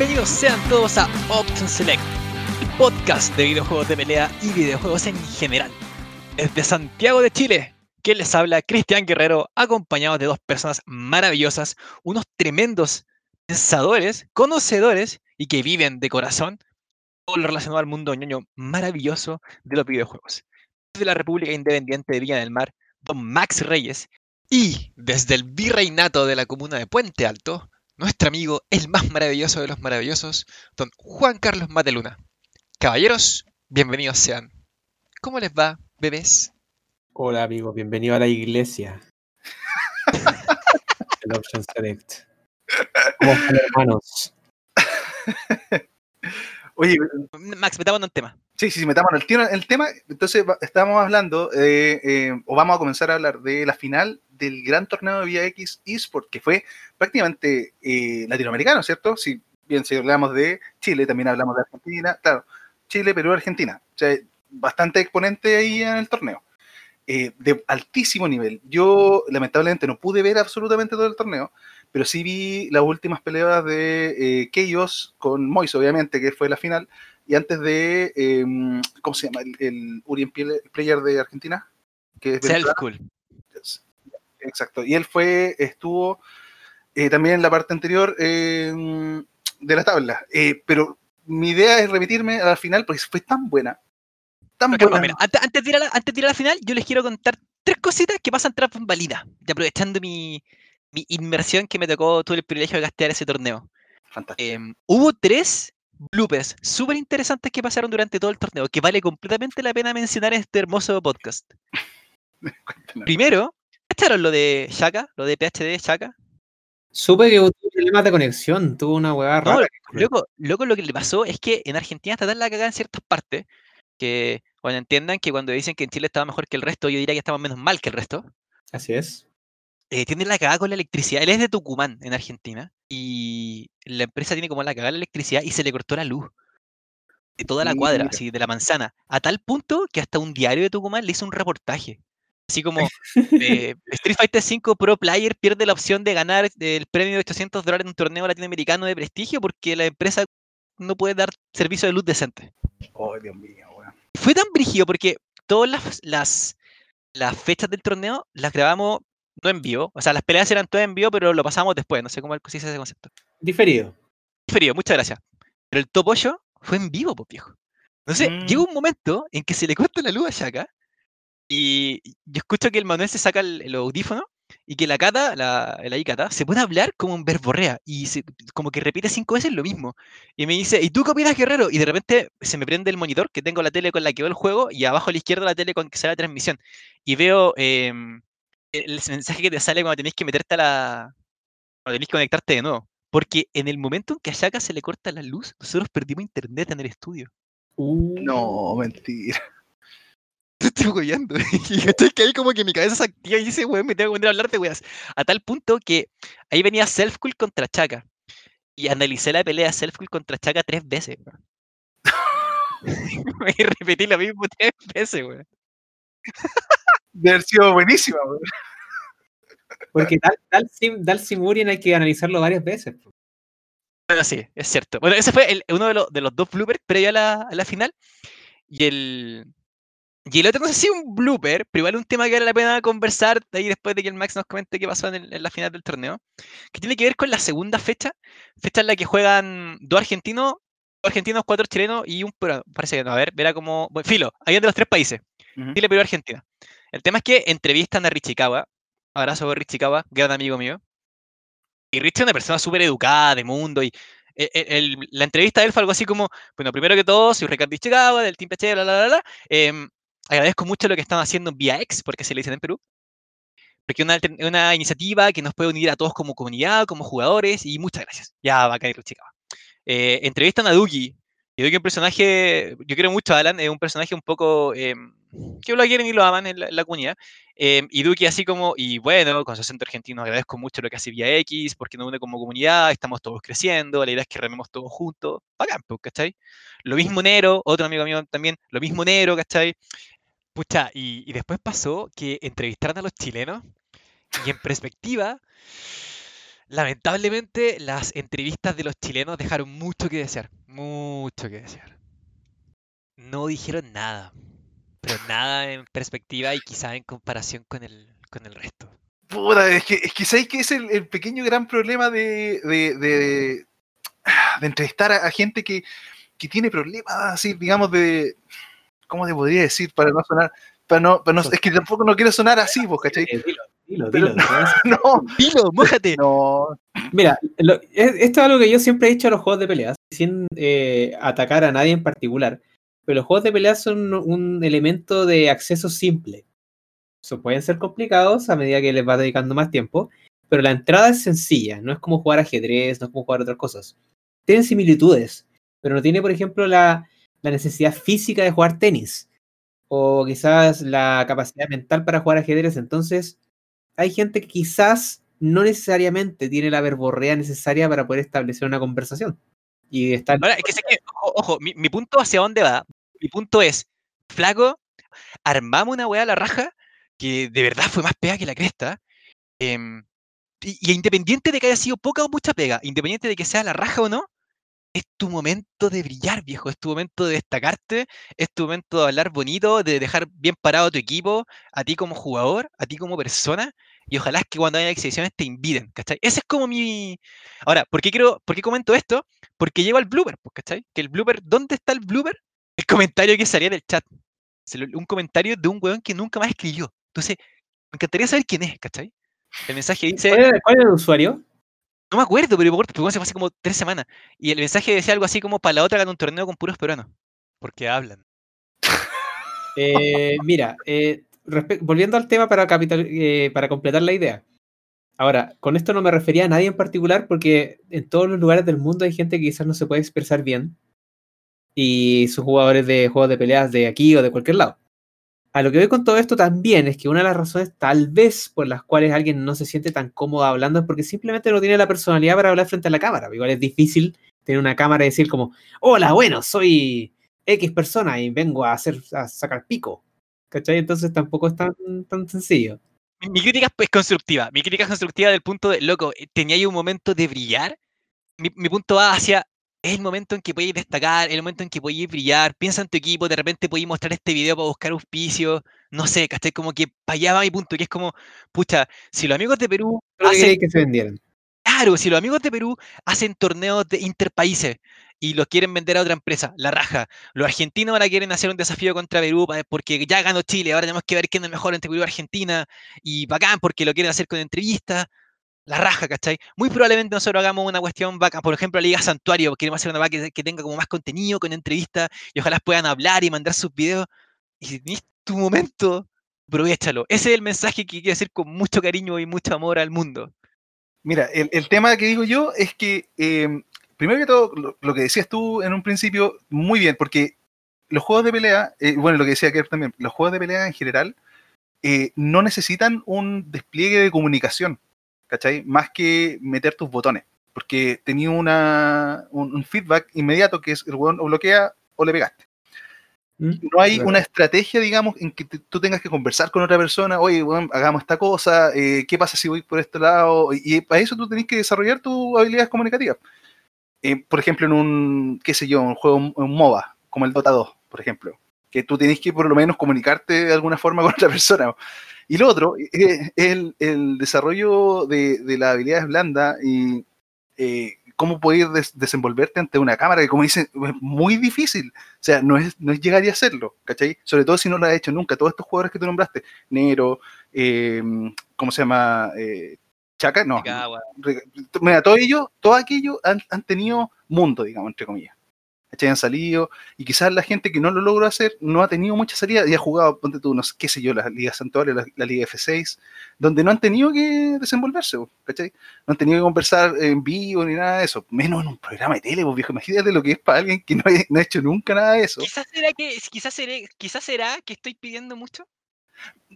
Bienvenidos sean todos a Option Select, el podcast de videojuegos de pelea y videojuegos en general. Desde Santiago de Chile, que les habla Cristian Guerrero, acompañado de dos personas maravillosas, unos tremendos pensadores, conocedores y que viven de corazón todo lo relacionado al mundo ñoño maravilloso de los videojuegos. Desde la República Independiente de Villa del Mar, don Max Reyes, y desde el virreinato de la comuna de Puente Alto, nuestro amigo, el más maravilloso de los maravillosos, don Juan Carlos Mateluna. Caballeros, bienvenidos sean. ¿Cómo les va, bebés? Hola amigo, bienvenido a la iglesia. el Option Select. ¿Cómo están hermanos? Oye, Max, metámonos en tema. sí, sí, sí, tiro en el tema. Entonces, estábamos hablando, eh, eh, o vamos a comenzar a hablar de la final del gran torneo de Vía X eSport, que fue prácticamente eh, latinoamericano, ¿cierto? Si bien si hablamos de Chile, también hablamos de Argentina, claro, Chile, Perú, Argentina. O sea, bastante exponente ahí en el torneo. Eh, de altísimo nivel. Yo, lamentablemente, no pude ver absolutamente todo el torneo, pero sí vi las últimas peleas de eh, con Mois, obviamente, que fue la final, y antes de, eh, ¿cómo se llama? El, el Urien Player de Argentina. Que es Self. Cool. Exacto. Y él fue, estuvo eh, también en la parte anterior eh, de la tabla. Eh, pero mi idea es remitirme a la final porque fue tan buena. Tan buena. mira, antes, antes de ir a la, antes de ir a la final, yo les quiero contar tres cositas que pasan tras bambalinas, aprovechando mi, mi inmersión que me tocó, tuve el privilegio de gastear ese torneo. Fantástico. Em, hubo tres bloopers súper interesantes que pasaron durante todo el torneo, que vale completamente la pena mencionar en este hermoso podcast. Primero, ¿cacharon lo de Shaka? Lo de PHD Shaka. Supe que tuvo problemas de conexión, tuvo una hueá No, rara. Loco, loco, lo que le pasó es que en Argentina está tan la cagada en ciertas partes que, bueno, entiendan que cuando dicen que en Chile estaba mejor que el resto, yo diría que estaba menos mal que el resto. Así es. Eh, tiene la cagada con la electricidad. Él es de Tucumán, en Argentina, y la empresa tiene como la cagada la electricidad y se le cortó la luz de toda la cuadra, Mira. así de la manzana, a tal punto que hasta un diario de Tucumán le hizo un reportaje. Así como eh, Street Fighter V Pro Player pierde la opción de ganar el premio de 800 dólares en un torneo latinoamericano de prestigio porque la empresa no puede dar servicio de luz decente. Oh, Dios mío, weón. Fue tan brígido porque todas las, las, las fechas del torneo las grabamos no en vivo. O sea, las peleas eran todas en vivo, pero lo pasamos después. No sé cómo se dice ese concepto. Diferido. Frío, muchas gracias. Pero el top 8 fue en vivo, pues viejo. Entonces, Mm. llega un momento en que se le corta la luz a Shaka y yo escucho que el Manuel se saca el, el audífono y que la Cata, la, la Icata, se pone a hablar como en verborrea y se- como que repite cinco veces lo mismo. Y me dice, ¿y tú qué opinas, Guerrero? Y de repente se me prende el monitor, que tengo la tele con la que veo el juego, y abajo a la izquierda la tele con que sale la transmisión. Y veo em, el mensaje que te sale cuando tenés que meterte a la... cuando tenés que conectarte de nuevo. Porque en el momento en que a Shaka se le corta la luz, nosotros perdimos internet en el estudio. Uh, No, mentira. Te estoy hueveando. Y que ahí como que mi cabeza se activa y dice, weón, me tengo que poner a hablar de weas. A tal punto que ahí venía Self-Cool contra Chaka. Y analicé la pelea Self-Cool contra Chaka tres veces, weón. y repetí lo mismo tres veces, weón. Debe haber sido buenísima. Porque Dal, Dalsim, Dalsim Urien hay que analizarlo varias veces. Bueno, sí, es cierto. Bueno, ese fue el- uno de, los- de los dos bloopers previo a la, a la final. Y el, y el otro no sé si es un blooper, pero igual un tema que vale la pena conversar ahí después de que el Max nos comente qué pasó en, el- en la final del torneo. Que tiene que ver con la segunda fecha, fecha en la que juegan dos argentinos, dos argentinos, cuatro chilenos y un peruano. Parece que no, a ver, verá como. Bueno, filo, ahí de los tres países. Chile, Perú, Argentina. El tema es que entrevistan a Richikawa. Abrazo a Richikawa, gran amigo mío. Y Rich es una persona súper educada, de mundo. Y e- e- la entrevista de él fue algo así como: Bueno, primero que todo, soy Ricardo Richikawa, del Team PH, bla, bla, bla, bla. Em, agradezco mucho lo que están haciendo en Vía X, porque se le dicen en Perú. Porque es una, una iniciativa que nos puede unir a todos como comunidad, como jugadores, y muchas gracias. Ya va a caer Richikawa. Eh, entrevistan a Duki. Y Duki es un personaje, yo quiero mucho a Alan, es un personaje un poco em, que lo quieren y lo aman en la, en la comunidad. Em, y Duki así como, y bueno, con su acento argentino agradezco mucho lo que hace Vía X, porque nos une como comunidad, estamos todos creciendo, la idea es que rememos todos juntos, bacán, pues, ¿cachai? Lo mismo Nero, otro amigo mío también, lo mismo Nero, ¿cachai? Pucha, y, y después pasó que entrevistaron a los chilenos y en perspectiva, Lamentablemente, las entrevistas de los chilenos dejaron mucho que desear. Mucho que desear. No dijeron nada. Pero nada en perspectiva y quizá en comparación con el, con el resto. Puta, es que, es que sabéis que es el, el pequeño gran problema de, de, de, de entrevistar a, a gente que, que tiene problemas, así, digamos, de. ¿Cómo te podría decir? Para no sonar. Para no, para no- es que tampoco no quiero sonar así, pues, ¿cachai? Dilo, dilo, dilo. No, Pilo, mójate. no. Mira, lo- es- esto es algo que yo siempre he dicho a los juegos de peleas, sin eh, atacar a nadie en particular, pero los juegos de peleas son un elemento de acceso simple. So, pueden ser complicados a medida que les vas dedicando más tiempo, pero la entrada es sencilla, no es como jugar ajedrez, no es como jugar otras cosas. Tienen similitudes, pero no tiene, por ejemplo, la, la necesidad física de jugar tenis, o quizás la capacidad mental para jugar ajedrez. Entonces, hay gente que quizás no necesariamente tiene la verborrea necesaria para poder establecer una conversación. Y estar Ahora, es que sé que, ojo, ojo, mi, punto hacia dónde va. Mi punto es, flaco, armamos una weá a la raja que de verdad fue más pega que la cresta. em, y independiente de que haya sido poca o mucha pega, independiente de que sea la raja o no, es tu momento de brillar, viejo. Es tu momento de destacarte, es tu momento de hablar bonito, de dejar bien parado a tu equipo, a ti como jugador, a ti como persona. Y ojalá es que cuando haya exhibiciones te inviten, ¿cachai? Ese es como mi. Ahora, ¿por qué, quiero, ¿por qué comento esto? Porque lleva el blooper, pues, ¿cachai? Que el blooper, ¿dónde está el blooper? El comentario que salía del chat. Un comentario de un weón que nunca más escribió. Entonces, me encantaría saber quién es, ¿cachai? El mensaje dice, ¿Cuál era, cuál era el usuario? No me acuerdo, pero me acuerdo, porque se fue hace como tres semanas. Y el mensaje decía algo así como, para la otra hagan un torneo con puros peruanos. Porque hablan. Eh, mira, eh, volviendo al tema para, eh, para completar la idea. Ahora, con esto no me refería a nadie en particular porque en todos los lugares del mundo hay gente que quizás no se puede expresar bien y sus jugadores de juegos de peleas de aquí o de cualquier lado. A lo que voy con todo esto también es que una de las razones tal vez por las cuales alguien no se siente tan cómodo hablando es porque simplemente no tiene la personalidad para hablar frente a la cámara. Igual es difícil tener una cámara y decir como, hola, bueno, soy X persona y vengo a hacer a sacar pico. ¿Cachai? Entonces tampoco es tan, tan sencillo. Mi, crítica es constructiva. Mi crítica es constructiva del punto de, loco, tenía ahí un momento de brillar. Mi, mi punto va hacia, es el momento en que podéis destacar, el momento en que podéis brillar. Piensa en tu equipo, de repente podéis mostrar este video para buscar auspicio. No sé, ¿cachai? Como que para allá va mi punto, que es como, pucha, si los amigos de Perú hacen que se vendieran. Claro, si los amigos de Perú hacen torneos de interpaíses y los quieren vender a otra empresa, la raja. Los argentinos ahora quieren hacer un desafío contra Perú porque ya ganó Chile, ahora tenemos que ver quién es mejor entre Perú y Argentina. Y bacán porque lo quieren hacer con entrevistas. La raja, ¿cachai? Muy probablemente nosotros hagamos una cuestión bacán, por ejemplo, la Liga Santuario, queremos hacer una vaca que, tenga como más contenido, con entrevistas, y ojalá puedan hablar y mandar sus videos. Y si tu momento, aprovechalo. Ese es el mensaje que quiero decir con mucho cariño y mucho amor al mundo. Mira, el, el tema que digo yo es que, eh, primero que todo, lo, lo que decías tú en un principio, muy bien, porque los juegos de pelea, eh, bueno, lo que decía Kerr también, los juegos de pelea en general eh, no necesitan un despliegue de comunicación, ¿cachai? Más que meter tus botones, porque tenía una, un, un feedback inmediato que es el weón o bloquea o le pegaste. ¿Mm? No hay Claro. una estrategia, digamos, en que te- tú tengas que conversar con otra persona, oye, weón, hagamos esta cosa, eh, ¿qué pasa si voy por este lado? Y, y para eso tú tenés que desarrollar tus habilidades comunicativas. Eh, por ejemplo, en un, qué sé yo, un juego, un MOBA, como el Dota 2, por ejemplo, que tú tenés que por lo menos comunicarte de alguna forma con otra persona. Y lo otro eh, es el, el desarrollo de, de las habilidades blandas y eh, cómo poder des- desenvolverte ante una cámara, que como dicen, es muy difícil. O sea, no es, no es llegar y hacerlo, ¿cachai? Sobre todo si no lo has hecho nunca. Todos estos jugadores que tú nombraste, Nero, eh, ¿cómo se llama? Eh, Chaka, no. Mira, todo ello, todo aquello han, han tenido mundo, digamos, entre comillas. ¿Cachai? Han salido, y quizás la gente que no lo logró hacer no ha tenido mucha salida y ha jugado, ponte tú, no sé, qué sé yo, la Liga Santuario, la, la Liga F6, donde no han tenido que desenvolverse, ¿cachai? No han tenido que conversar en vivo ni nada de eso, menos en un programa de tele, viejo. Imagínate lo que es para alguien que no, ha- no ha hecho nunca nada de eso. Quizás será que, quizás seré, quizás será que estoy pidiendo mucho.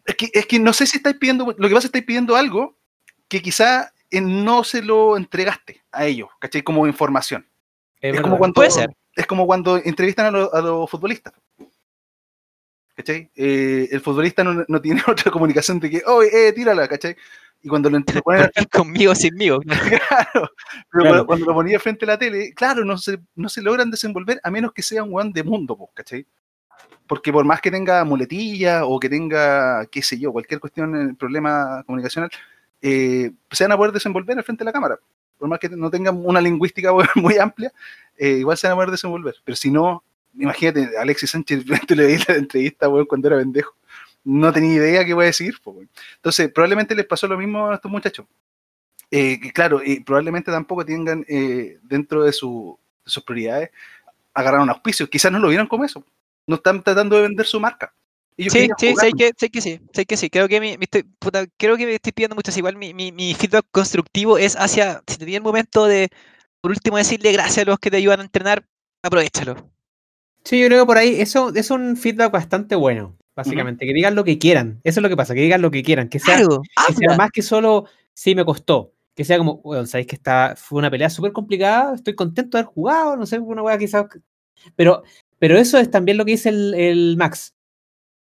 Es que, es que no sé si estáis pidiendo, lo que pasa es que estáis pidiendo algo que quizá no se lo entregaste a ellos, ¿cachai? Como información. Es como, cuando, Puede ser. Es como cuando entrevistan a, los- a los futbolistas. ¿Cachai? Eh, el futbolista no, no tiene otra comunicación de que, oh, eh, tírala, ¿cachai? Y cuando lo, lo ponen conmigo, sinmigo. claro, pero Claro. cuando, cuando lo ponía frente a la tele, claro, no se, no se logran desenvolver a menos que sea un weón de mundo, ¿cachai? Porque por más que tenga muletilla o que tenga, qué sé yo, cualquier cuestión, eh, problema comunicacional, eh, se van a poder desenvolver al frente de la cámara. Por más que no tengan una lingüística muy amplia, eh, igual se van a poder desenvolver. Pero si no, imagínate, Alexis Sánchez, tú le veías la entrevista, weón, cuando era pendejo. No tenía idea qué iba a decir. weón. Entonces, probablemente les pasó lo mismo a estos muchachos. Eh, claro, y probablemente tampoco tengan eh, dentro de, su- de sus prioridades agarrar un auspicio. Quizás no lo vieron como eso. No están tratando de vender su marca. Ellos Sí, sí, sé que, sé que sí, sé que sí. Creo que mi, mi estoy, puta, creo que me estoy pidiendo mucho. Igual mi, mi, mi feedback constructivo es hacia, si tenía el momento de, por último, decirle gracias a los que te ayudan a entrenar, aprovechalo. Sí, yo creo que por ahí eso es un feedback bastante bueno, básicamente. Que digan lo que quieran. Eso es lo que pasa, que digan lo que quieran. Que sea, Claro, que sea más que solo, sí, me costó. Que sea como, bueno, sabéis que esta fue una pelea súper complicada, estoy contento de haber jugado, no sé, una weá quizás. Pero, pero eso es también lo que dice el, el Max.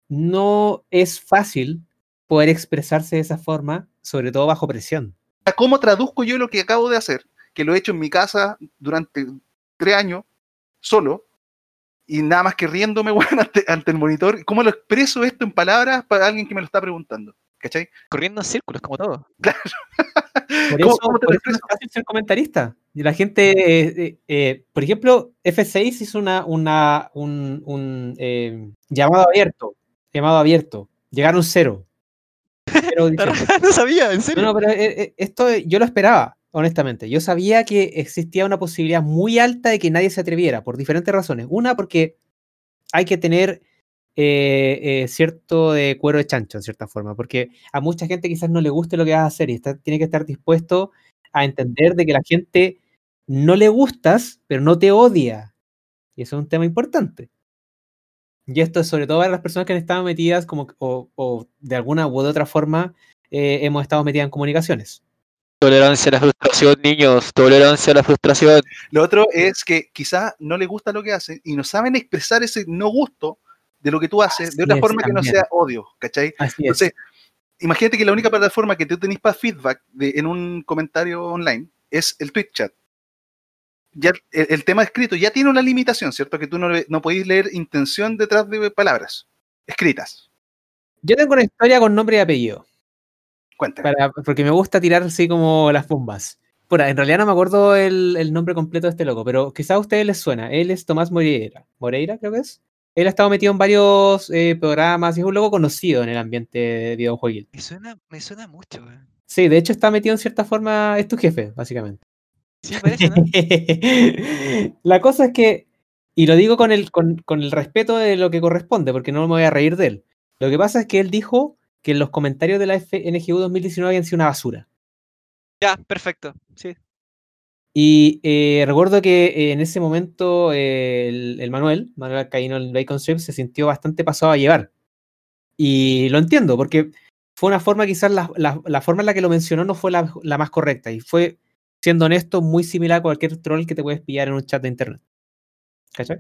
No es fácil poder expresarse de esa forma, sobre todo bajo presión. ¿Cómo traduzco yo lo que acabo de hacer? Que lo he hecho en mi casa durante tres años, solo, y nada más que riéndome, weón, ante, ante el monitor. ¿Cómo lo expreso esto en palabras para alguien que me lo está preguntando? ¿Cachai? corriendo en círculos, como todo. Por ¿Cómo- eso, cómo te por lo eso no es expreso? fácil ser comentarista. Y la gente, eh, eh, eh, por ejemplo, F6 hizo una, una, un, un, eh, llamado abierto. Llamado abierto. Llegaron cero. Audiciones. no sabía, en No, serio. no, pero eh, eh, esto yo lo esperaba, honestamente. Yo sabía que existía una posibilidad muy alta de que nadie se atreviera, por diferentes razones. Una, porque hay que tener eh, eh, cierto de cuero de chancho, en cierta forma, porque a mucha gente quizás no le guste lo que vas a hacer y tiene que estar dispuesto a entender de que la gente no le gustas, pero no te odia. Y eso es un tema importante. Y esto es sobre todo para las personas que han estado metidas como, o, o de alguna u otra forma eh, hemos estado metidas en comunicaciones. Tolerancia a la frustración, niños. Tolerancia a la frustración. Lo otro es que quizás no les gusta lo que hacen y no saben expresar ese no gusto de lo que tú haces Así de otra es, forma que no sea odio, ¿cachai? Así es. Entonces, imagínate que la única plataforma que tú tenés para feedback de- en un comentario online es el Twitch chat. Ya el, el tema escrito ya tiene una limitación, ¿cierto? Que tú no, le- no podéis leer intención detrás de palabras escritas. Yo tengo una historia con nombre y apellido, Cuéntame. para, porque me gusta tirar así como las bombas. Pura, en realidad no me acuerdo el, el nombre completo de este loco, pero quizá a ustedes les suena. Él es Tomás Moreira. Moreira, creo que es. Él ha estado metido en varios eh, programas y es un loco conocido en el ambiente videojueguil. Me suena, me suena mucho, weón. Sí, de hecho está metido en cierta forma, es tu jefe, básicamente. Sí, parece, ¿no? La cosa es que, y lo digo con el, con, con el respeto de lo que corresponde, porque no me voy a reír de él. Lo que pasa es que él dijo que los comentarios de la FNGU 2019 habían sido una basura. ya, perfecto. Sí. Y eh, recuerdo que eh, en ese momento eh, el, el Manuel, Manuel Alcaíno en Bacon Strip, se sintió bastante pasado a llevar. Y lo entiendo, porque fue una forma, quizás la, la- la forma en la que lo mencionó no fue la, la más correcta. Y fue, siendo honesto, muy similar a cualquier troll que te puedes pillar en un chat de internet. ¿Cachai?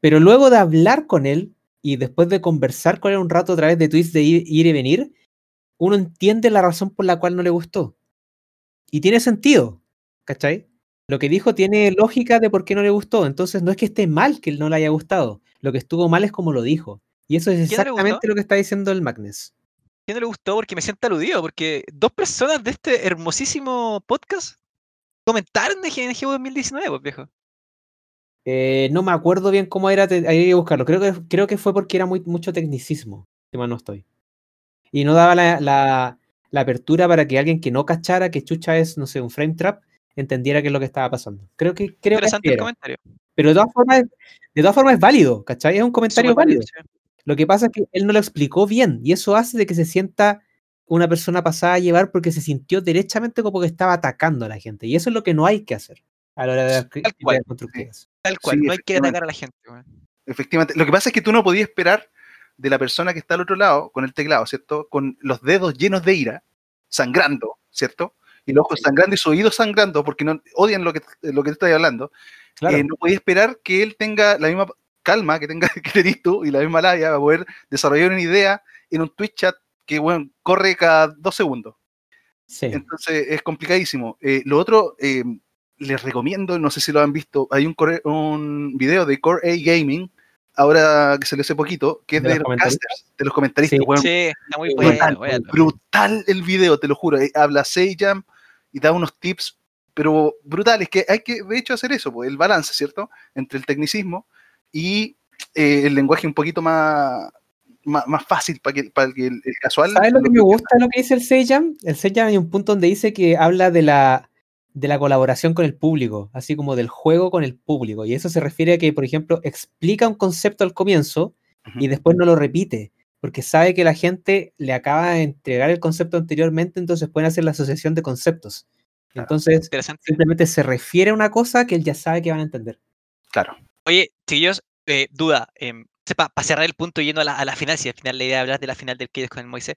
Pero luego de hablar con él y después de conversar con él un rato a través de tweets de ir, ir y venir, uno entiende la razón por la cual no le gustó. Y tiene sentido, ¿cachai? Lo que dijo tiene lógica de por qué no le gustó. Entonces no es que esté mal que no le haya gustado. Lo que estuvo mal es como lo dijo. Y eso es ¿Quién no le exactamente lo que está diciendo el Magnus. ¿Quién no le gustó? Porque me siento aludido, porque dos personas de este hermosísimo podcast comentaron de GNG 2019, pues viejo. Eh, no me acuerdo bien cómo era, hay que buscarlo. Creo que, creo que fue porque era muy, mucho tecnicismo, si mal no estoy. Y no daba la, la- la apertura para que alguien que no cachara que chucha es, no sé, un frame trap, entendiera qué es lo que estaba pasando. Creo que, creo que Interesante el comentario. Pero de todas formas, de todas formas es válido, ¿cachai? Es un comentario válido. válido, sí. Lo que pasa es que él no lo explicó bien y eso hace de que se sienta una persona pasada a llevar porque se sintió derechamente como que estaba atacando a la gente. Y eso es lo que no hay que hacer a la hora de cri- Tal cual. constructivas. Tal cual, Sí, no hay que atacar a la gente. Efectivamente. Lo que pasa es que tú no podías esperar de la persona que está al otro lado con el teclado, ¿cierto? Con los dedos llenos de ira, sangrando, ¿cierto? Y los ojos Sí. sangrando y su oído sangrando porque no odian lo que, lo que te estoy hablando. Claro. Eh, no podía esperar que él tenga la misma calma que tenga que tenés tú y la misma labia para poder desarrollar una idea en un Twitch chat que bueno, corre cada dos segundos. Sí. Entonces es complicadísimo. Eh, lo otro, eh, les recomiendo, no sé si lo han visto, hay un, core- un video de Core A Gaming, ahora que salió hace poquito, que es ¿De de, los casters, de los comentaristas. Sí. está muy brutal, bueno. véanlo. brutal el video, te lo juro. Eh, Habla Seyam y da unos tips, pero brutales, que hay que, de hecho, hacer eso, pues, el balance, ¿cierto? Entre el tecnicismo y eh, el lenguaje un poquito más, más, más fácil para que, para que el, el casual. ¿Sabes lo que me gusta lo que dice el Seyam? El Seyam hay un punto donde dice que habla de la, de la colaboración con el público, así como del juego con el público. Y eso se refiere a que, por ejemplo, explica un concepto al comienzo y después no lo repite, porque sabe que la gente le acaba de entregar el concepto anteriormente, entonces pueden hacer la asociación de conceptos. Claro. Entonces, simplemente se refiere a una cosa que él ya sabe que van a entender. Claro. Oye, chiquillos, eh, duda. Eh, para cerrar el punto yendo a la, a la final, si al final la idea es hablar de la final del Kids con el Moise.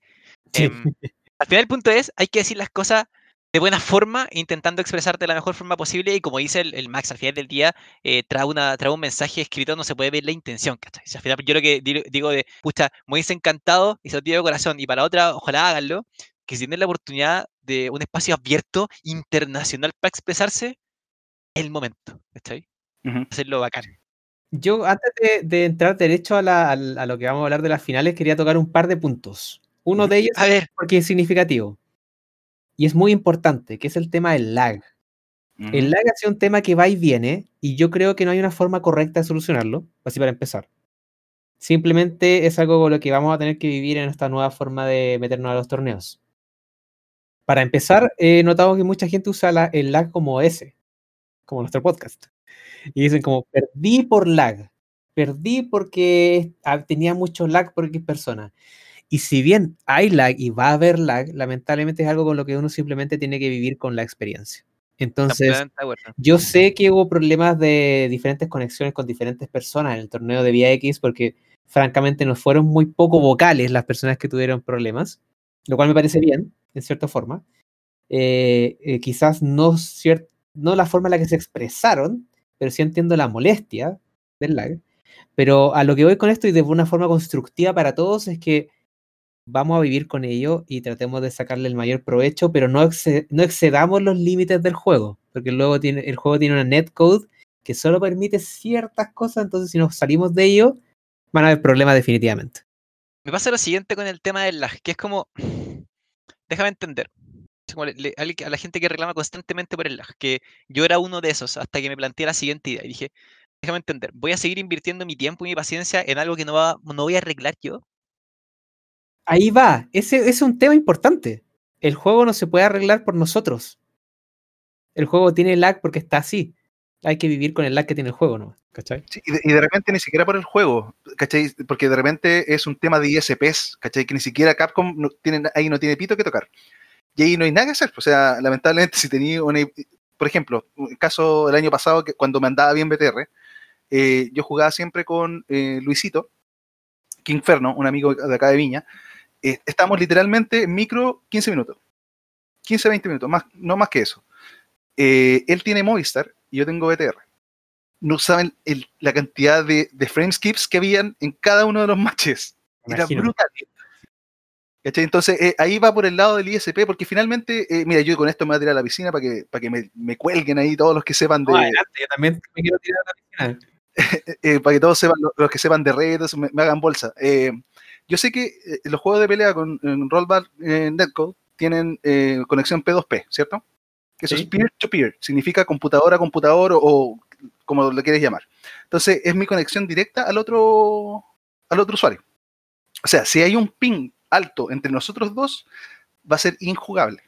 Sí. Em, al final el punto es, hay que decir las cosas de buena forma, intentando expresarte de la mejor forma posible y como dice el, el Max, al final del día eh, trae, una, trae un mensaje escrito, no se puede ver la intención, al final yo lo que di- digo de, pucha, Moise encantado y se lo digo de corazón y para otra, ojalá háganlo, que si tienen la oportunidad de un espacio abierto, internacional para expresarse, es el momento, ¿cachai? Ujú. Hacerlo bacán. Yo, antes de, de entrar derecho a, la- a lo que vamos a hablar de las finales, quería tocar un par de puntos. Uno de ellos, A ver, porque es significativo y es muy importante, que es el tema del lag. El lag ha sido un tema que va y viene y yo creo que no hay una forma correcta de solucionarlo, así para empezar. Simplemente es algo con lo que vamos a tener que vivir en esta nueva forma de meternos a los torneos. Para empezar, he notado que mucha gente usa la- el lag como ese, como nuestro podcast. Y dicen como, perdí por lag. Perdí porque ah, tenía mucho lag por X persona. Y si bien hay lag y va a haber lag, lamentablemente es algo con lo que uno simplemente tiene que vivir con la experiencia. Entonces, yo sé que hubo problemas de diferentes conexiones con diferentes personas en el torneo de Vía X porque francamente no fueron muy poco vocales las personas que tuvieron problemas, lo cual me parece bien, en cierta forma. Eh, eh, quizás no, no la forma en la que se expresaron, pero sí entiendo la molestia del lag. Pero a lo que voy con esto y de una forma constructiva para todos es que vamos a vivir con ello y tratemos de sacarle el mayor provecho, pero no, no excedamos los límites del juego, porque luego tiene, el juego tiene una netcode que solo permite ciertas cosas, entonces si nos salimos de ello, van a haber problemas definitivamente. Me pasa lo siguiente con el tema del lag, que es como, déjame entender, como a la gente que reclama constantemente por el lag, que yo era uno de esos hasta que me planteé la siguiente idea y dije, déjame entender, voy a seguir invirtiendo mi tiempo y mi paciencia en algo que no, va, no voy a arreglar yo. Ahí va, ese, ese es un tema importante. El juego no se puede arreglar por nosotros. El juego tiene lag porque está así. Hay que vivir con el lag que tiene el juego, ¿no? ¿Cachai? Sí, y, de, y de repente ni siquiera por el juego, ¿cachai? Porque de repente es un tema de ISPs, ¿cachai? Que ni siquiera Capcom no tiene, ahí no tiene pito que tocar. Y ahí no hay nada que hacer. O sea, lamentablemente, si tenía una. Por ejemplo, un caso el año pasado, que cuando me andaba bien BTR, eh, yo jugaba siempre con eh, Luisito, King Inferno, un amigo de acá de Viña. Eh, estamos literalmente en micro 15 minutos. 15, 20 minutos, más, no más que eso. Eh, él tiene Movistar y yo tengo BTR no saben el- la cantidad de, de frame skips que habían en cada uno de los matches. Era brutal. ¿Cachai? Entonces, eh, ahí va por el lado del ISP, porque finalmente, eh, mira, yo con esto me voy a tirar a la piscina para que, para que me, me cuelguen ahí todos los que sepan de. No, adelante, yo también me quiero tirar a la piscina. eh, para que todos sepan, lo- los, que sepan de redes, me, me hagan bolsa. Yo sé que eh, los juegos de pelea con Rollback eh, Netcode tienen eh, conexión P2P, ¿cierto? Que eso Sí. es peer-to-peer, significa computador a computador o, o como lo quieres llamar. Entonces, es mi conexión directa al otro, al otro usuario. O sea, si hay un ping alto entre nosotros dos, va a ser injugable.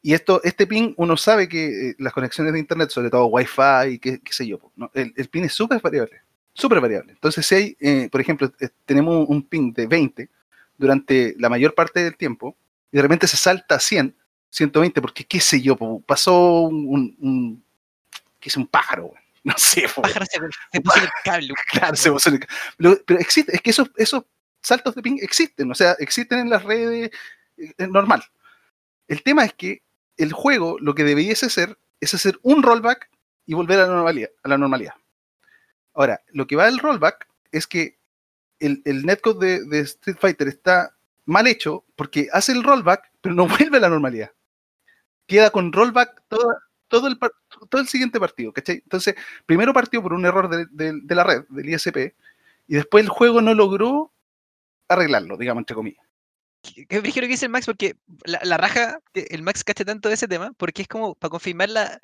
Y esto, este ping, uno sabe que las conexiones de internet, sobre todo Wi-Fi y qué, qué sé yo, ¿no? el, el ping es súper variable. Súper variable. Entonces, si hay, eh, por ejemplo, eh, tenemos un ping de 20 durante la mayor parte del tiempo, y de repente se salta a 100, 120, porque qué sé yo, pasó un, un, sé, un pájaro, güey. no sé, Pájaro se, se puso en el cable. Claro, se puso en el- Pero, pero existe, es que esos, esos saltos de ping existen, o sea, existen en las redes eh, es normal. El tema es que el juego lo que debiese hacer es hacer un rollback y volver a la normalidad. A la normalidad. Ahora, lo que va del rollback es que el, el netcode de, Street Fighter está mal hecho porque hace el rollback, pero no vuelve a la normalidad. Queda con rollback todo, todo, el, todo el siguiente partido, ¿cachai? Entonces, primero partió por un error de, de- la red, del ISP, y después el juego no logró arreglarlo, digamos, entre comillas. Brígido lo que dice el Max, porque la, la raja, que el Max cacha tanto de ese tema, porque es como para confirmar la.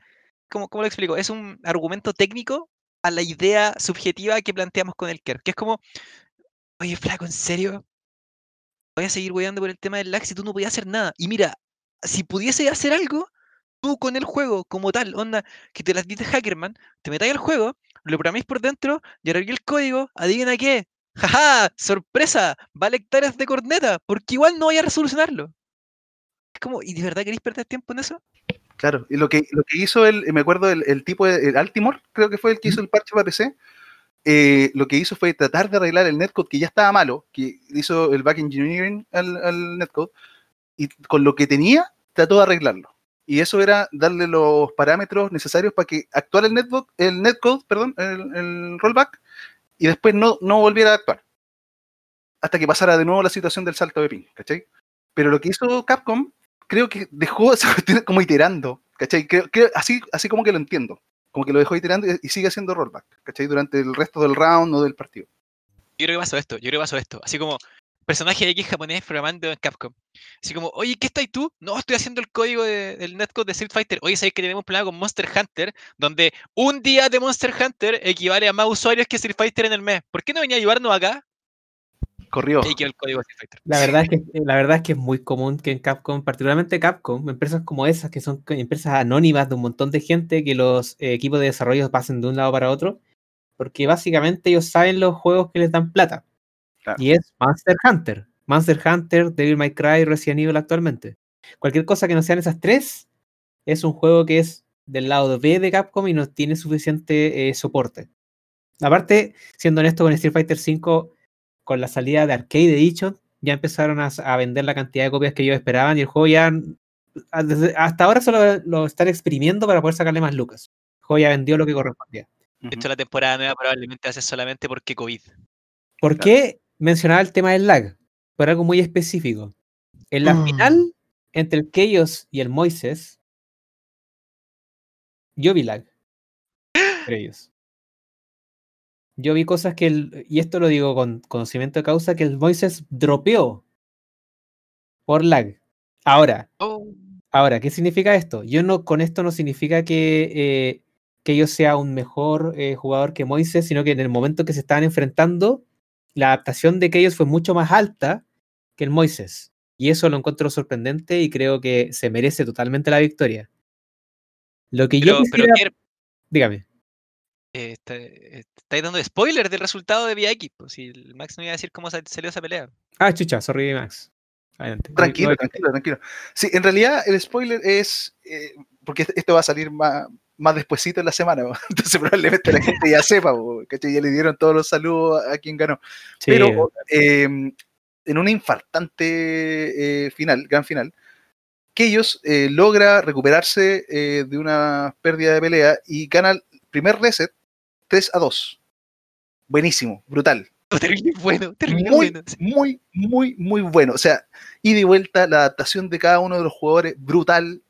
¿Cómo, cómo lo explico? Es un argumento técnico a la idea subjetiva que planteamos con el Kerr, que es como, oye, flaco, ¿en serio? Voy a seguir weando por el tema del lag si tú no podías hacer nada. Y mira, si pudiese hacer algo, tú con el juego como tal, onda, que te las diste Hackerman, te metáis al juego, lo programáis por dentro, y arreglé el código, adivina qué, ¡Jaja! ¡Sorpresa! Vale hectáreas de corneta, porque igual no voy a resolucionarlo. Es como, ¿y de verdad queréis perder tiempo en eso? Claro, y lo que, lo que hizo el, me acuerdo, el, el tipo, de- el Altimore, creo que fue el que hizo el parche para PC, eh, lo que hizo fue tratar de arreglar el netcode que ya estaba malo, que hizo el back engineering al, al netcode, y con lo que tenía, trató de arreglarlo. Y eso era darle los parámetros necesarios para que actuara el netbook, el netcode, perdón, el, el rollback, y después no, no volviera a actuar. Hasta que pasara de nuevo la situación del salto de ping, ¿cachai? Pero lo que hizo Capcom, creo que dejó como iterando, ¿cachai? Creo, así, así como que lo entiendo. Como que lo dejó iterando y, sigue haciendo rollback, ¿cachai? Durante el resto del round o del partido. Yo creo que pasó esto, yo creo que pasó esto. Así como, personaje X japonés programando en Capcom. Así como, oye, ¿qué estáis tú? No, estoy haciendo el código de- del netcode de Street Fighter. Oye, ¿sabéis que tenemos problema con Monster Hunter? Donde un día de Monster Hunter equivale a más usuarios que Street Fighter en el mes. ¿Por qué no venía a ayudarnos acá? Corrió. Y ahí quedó el código de Street Fighter. La verdad, es que, la verdad es que es muy común que en Capcom, particularmente Capcom, empresas como esas, que son empresas anónimas de un montón de gente, que los eh, equipos de desarrollo pasen de un lado para otro, porque básicamente ellos saben los juegos que les dan plata. Claro. Y es Monster Hunter. Monster Hunter, Devil May Cry, Resident Evil actualmente. Cualquier cosa que no sean esas tres, es un juego que es del lado B de Capcom y no tiene suficiente eh, soporte. Aparte, siendo honesto con Street Fighter V, con la salida de Arcade Edition, ya empezaron a, a vender la cantidad de copias que ellos esperaban y el juego ya, hasta ahora solo lo están exprimiendo para poder sacarle más lucas. El juego ya vendió lo que correspondía. De hecho, la temporada nueva probablemente hace solamente porque COVID. ¿Por Claro. qué mencionaba el tema del lag? Por algo muy específico. En la Mm. final, entre el Chaos y el Moises, yo vi lag. Entre ellos. Yo vi cosas que el, y esto lo digo con conocimiento de causa, que el Moises dropeó por lag. Ahora, Oh, Ahora, ¿qué significa esto? Yo no, con esto no significa que, eh, que yo sea un mejor eh, jugador que Moises, sino que en el momento que se estaban enfrentando, la adaptación de ellos fue mucho más alta que el Moises. Y eso lo encuentro sorprendente y creo que se merece totalmente la victoria. Lo que yo pero, quisiera... Dígame. eh, está- eh, estáis dando spoiler del resultado de VX. Pues, si el Max no iba a decir cómo sa- salió esa pelea. Ah, chucha, sorry, Max. Adelante. Tranquilo, tranquilo, tranquilo. Sí, en realidad el spoiler es, eh, porque esto va a salir más, más despuesito en la semana, entonces probablemente la gente ya sepa, ya le dieron todos los saludos a quien ganó. Sí, Pero eh, en una infartante eh, final, gran final, que ellos eh, logra recuperarse eh, de una pérdida de pelea y gana el primer reset 3 a 2. Buenísimo, brutal. Terrible bueno, terrible Muy, bueno. muy, muy, muy bueno. O sea, ida y vuelta, la adaptación de cada uno de los jugadores, brutal.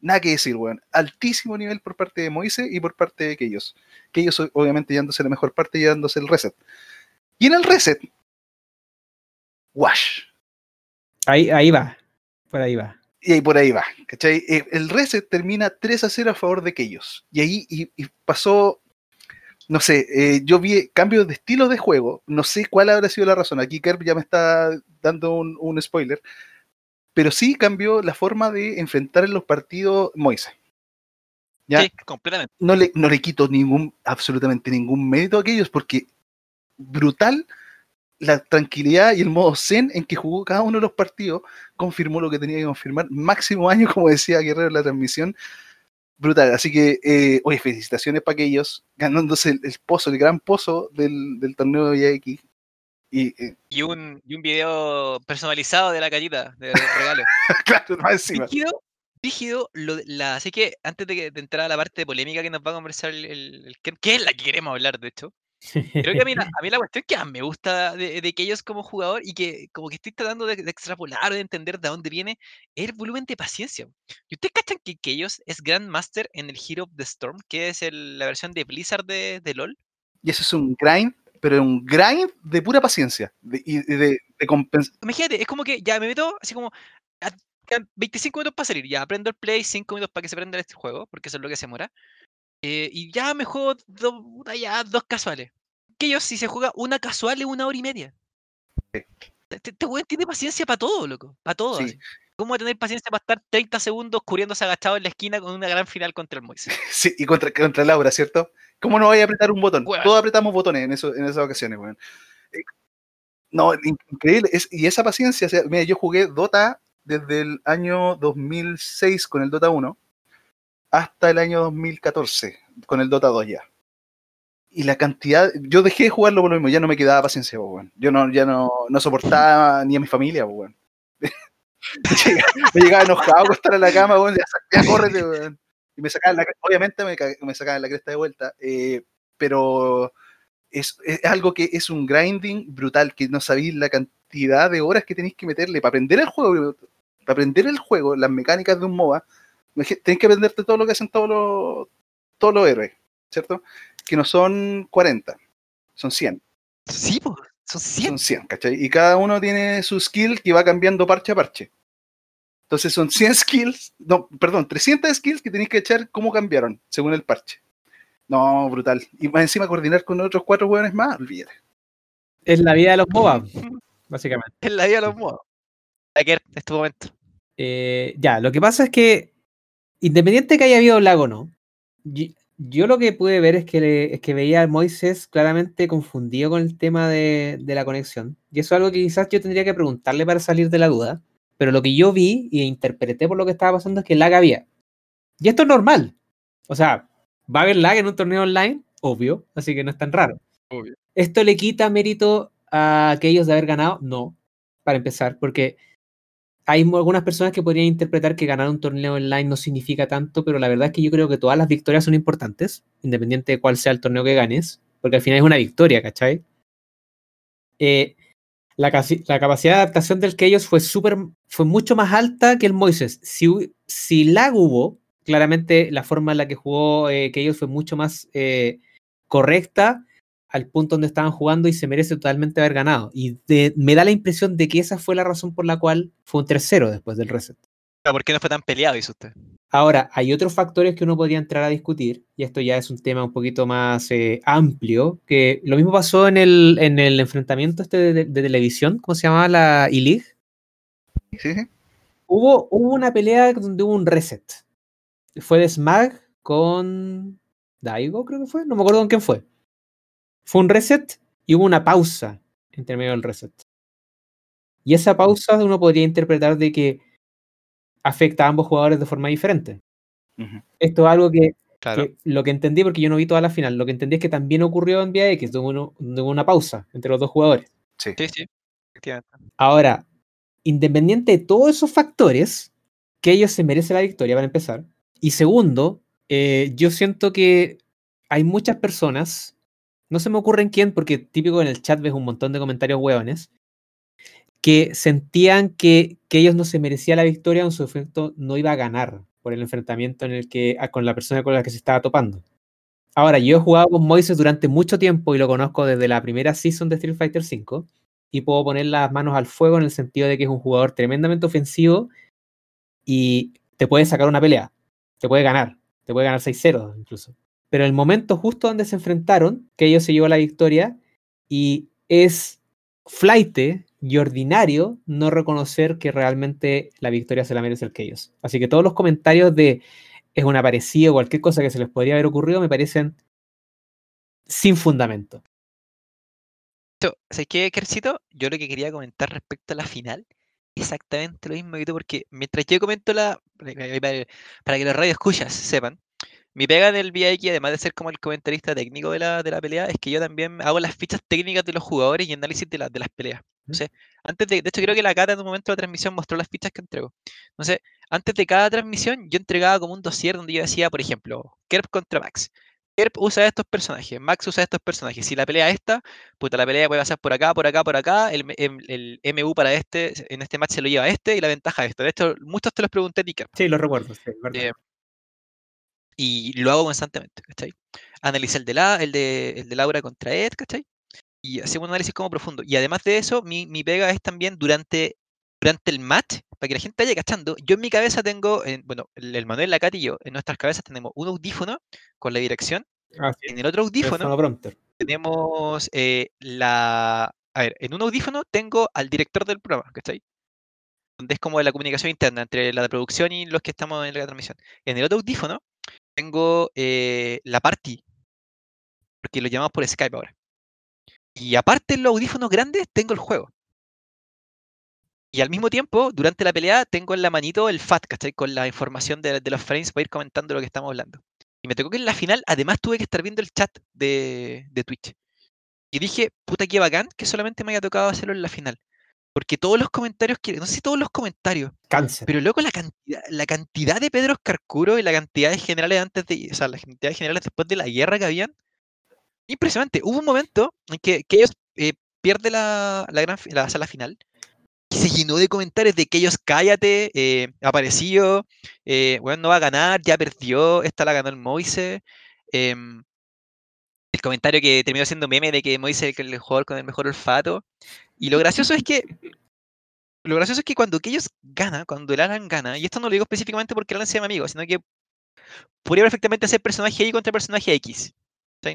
Nada que decir, weón. Altísimo nivel por parte de Moise y por parte de Keyos. Keyos, o- obviamente, llevándose la mejor parte y dándose el reset. Y en el reset, Wash. ahí, ahí va. Por ahí va. Y ahí por ahí va, ¿cachai? Eh, El reset termina 3 a 0 a favor de Keyos. Y ahí y, y pasó, no sé, eh, yo vi cambios de estilo de juego. No sé cuál habrá sido la razón. Aquí Kerb ya me está dando un, un spoiler. Pero sí cambió la forma de enfrentar en los partidos Moise. ¿Ya? Sí, completamente. no le, no le quito ningún, absolutamente ningún mérito a aquellos, porque brutal la tranquilidad y el modo zen en que jugó cada uno de los partidos, confirmó lo que tenía que confirmar. Máximo año, como decía Guerrero en la transmisión. Brutal. Así que, eh, oye, felicitaciones para aquellos, ganándose el, el pozo, el gran pozo del, del torneo de VX. Y, eh, Y un, y un video personalizado de la callita de, de regalo. claro, más encima. Rígido, rígido, lo de- la, así que antes de, que- de entrar a la parte de polémica que nos va a conversar el, el, el que es la que queremos hablar, de hecho, Creo que a mí, la, a mí la cuestión que más me gusta de, de que ellos como jugador y que como que estoy tratando de, de extrapolar o de entender de dónde viene es el volumen de paciencia. ¿Y ustedes cachan que, que ellos es Grandmaster en el Hero of the Storm, que es el- la versión de Blizzard de, de LOL? Y eso es un grind, pero un grind de pura paciencia de- y de, de, de compens- Imagínate, es como que ya me meto así como a- quedan 25 minutos para salir, ya aprendo el play, 5 minutos para que se prenda este juego, porque eso es lo que se demora. Eh, y ya me juego do- ya dos casuales. Que ellos si se juega una casual es una hora y media. Sí. Este weón tiene paciencia para todo, loco. Para todo. Sí. ¿Cómo va a tener paciencia para estar 30 segundos cubriéndose agachado en la esquina con una gran final contra el Moise? Sí, y contra, contra Laura, ¿cierto? ¿Cómo no vaya a apretar un botón? Weón. Todos apretamos botones en, eso, en esas ocasiones, weón. Eh, No, in- increíble. Es- y esa paciencia, o sea, mira, yo jugué Dota desde el año 2006 con el Dota 1 hasta el año 2014 con el Dota 2 ya. Y la cantidad, yo dejé de jugarlo por lo mismo, ya no me quedaba paciencia, weón. Yo no, ya no, no soportaba ni a mi familia, weón. me, llegaba, enojado a acostar en la cama, weón, ya, ya córrete, weón. Y me sacaban la, obviamente me, me sacaban la cresta de vuelta, eh, pero es, es algo que es un grinding brutal, que no sabéis la cantidad de horas que tenéis que meterle para aprender el juego, para aprender el juego, las mecánicas de un MOBA, tenéis que aprenderte todo lo que hacen todos los, todos los héroes, ¿cierto? Que no son 40, son 100. Sí, po, son 100. Son 100, ¿cachai? Y cada uno tiene su skill que va cambiando parche a parche. Entonces son 100 skills, no, perdón, 300 skills que tenéis que echar cómo cambiaron según el parche. No, brutal. Y más encima coordinar con otros cuatro hueones más, olvídate. Es la vida de los MOBA, básicamente. En la vida de los modos. Aker, es tu momento. Eh, ya, lo que pasa es que, independiente que haya habido lag o no, yo, yo lo que pude ver es que, le- es que veía a Moisés claramente confundido con el tema de, de la conexión. Y eso es algo que quizás yo tendría que preguntarle para salir de la duda. Pero lo que yo vi y interpreté por lo que estaba pasando es que lag había. Y esto es normal. O sea, va a haber lag en un torneo online, obvio, así que no es tan raro. Obvio. ¿Esto le quita mérito a aquellos de haber ganado? No, para empezar, porque hay algunas personas que podrían interpretar que ganar un torneo online no significa tanto, pero la verdad es que yo creo que todas las victorias son importantes, independiente de cuál sea el torneo que ganes, porque al final es una victoria, ¿cachai? Eh, la, la capacidad de adaptación del Chaos fue súper, fue mucho más alta que el Moises. Si, si hubo, claramente la forma en la que jugó eh, Chaos fue mucho más eh, correcta al punto donde estaban jugando y se merece totalmente haber ganado. Y de- me da la impresión de que esa fue la razón por la cual fue un 3-0 después del reset. ¿Por qué no fue tan peleado, dice usted? Ahora, hay otros factores que uno podría entrar a discutir, y esto ya es un tema un poquito más eh, amplio, que lo mismo pasó en el, en el enfrentamiento este de, de televisión, ¿cómo se llamaba la E-League? Sí, sí. Hubo, hubo una pelea donde hubo un reset. Fue de Smag con Daigo, creo que fue, no me acuerdo con quién fue. Fue un reset y hubo una pausa entre medio del reset. Y esa pausa uno podría interpretar de que afecta a ambos jugadores de forma diferente. Esto es algo que, Claro. que lo que entendí, porque yo no vi toda la final, lo que entendí es que también ocurrió en Vía X, donde hubo, donde hubo una pausa entre los dos jugadores. Sí. Sí, sí. Efectivamente. Ahora, independiente de todos esos factores, que ellos se merecen la victoria para empezar. Y segundo, eh, yo siento que hay muchas personas, no se me ocurre en quién, porque típico en el chat ves un montón de comentarios hueones, que sentían que, que ellos no se merecían la victoria, o en su efecto no iba a ganar por el enfrentamiento en el que, con la persona con la que se estaba topando. Ahora, yo he jugado con Moises durante mucho tiempo y lo conozco desde la primera season de Street Fighter V y puedo poner las manos al fuego en el sentido de que es un jugador tremendamente ofensivo y te puede sacar una pelea, te puede ganar, te puede ganar 6-0 incluso. Pero el momento justo donde se enfrentaron, que ellos se llevó la victoria y es flaite y ordinario no reconocer que realmente la victoria se la merece el que ellos. Así que todos los comentarios de es un aparecido, cualquier cosa que se les podría haber ocurrido, me parecen sin fundamento. ¿Sabes qué, Kercito? Yo lo que quería comentar respecto a la final, exactamente lo mismo que tú, porque mientras yo comento la. Para que los radio escuchas sepan, mi pega en el VIX, además de ser como el comentarista técnico de la, de la pelea, es que yo también hago las fichas técnicas de los jugadores y análisis de, la- de las peleas. Entonces, antes de, de hecho, creo que la Cata en un momento de la transmisión mostró las fichas que entrego. Entonces, antes de cada transmisión, yo entregaba como un dossier donde yo decía, por ejemplo, Kerb contra Max. ¿Qué Kerp usa estos personajes, Max usa estos personajes. Si la pelea esta, puta, la pelea puede pasar por acá, por acá, por acá. El, el- el MU para este, en este match se lo lleva este y la ventaja esto. De hecho, muchos te los pregunté a ti, Kerp, Sí, lo recuerdo. Sí, verdad. Eh, y lo hago constantemente, ¿cachai? Analicé el de, la, el, de, el de Laura contra Ed, ¿cachai? Y hacemos un análisis como profundo. Y además de eso, mi, mi pega es también durante, durante el match, para que la gente vaya cachando. Yo en mi cabeza tengo, eh, bueno, el, el Manuel, la y yo, en nuestras cabezas tenemos un audífono con la dirección. Ah, sí, En el otro audífono tenemos eh, la. A ver, en un audífono tengo al director del programa, ¿cachai? Donde es como la comunicación interna entre la producción y los que estamos en la transmisión. En el otro audífono tengo eh, la party, porque lo llamamos por Skype ahora. Y aparte en los audífonos grandes tengo el juego. Y al mismo tiempo, durante la pelea, tengo en la manito el FAT, ¿cachai? Con la información de, los frames para ir comentando lo que estamos hablando. Y me tocó que en la final, además, tuve que estar viendo el chat de, de Twitch. Y dije, puta, qué bacán que solamente me haya tocado hacerlo en la final. Porque todos los comentarios que. No sé si todos los comentarios, Cáncer. pero loco, la cantidad, la cantidad de Pedros Carcuro y la cantidad de generales antes de. O sea, la cantidad de generales después de la guerra que habían. Impresionante. Hubo un momento en que, que ellos eh, pierden la, la gran la sala final. Y se llenó de comentarios de que ellos cállate, eh, apareció, eh, bueno, no va a ganar, ya perdió, esta la ganó el Moise. em, el comentario que terminó siendo meme de que Moise es el, el jugador con el mejor olfato. Y lo gracioso es que lo gracioso es que cuando ellos gana, cuando el Alan gana, y esto no lo digo específicamente porque el Alan sea mi amigo, sino que podría perfectamente ser personaje Y contra personaje X.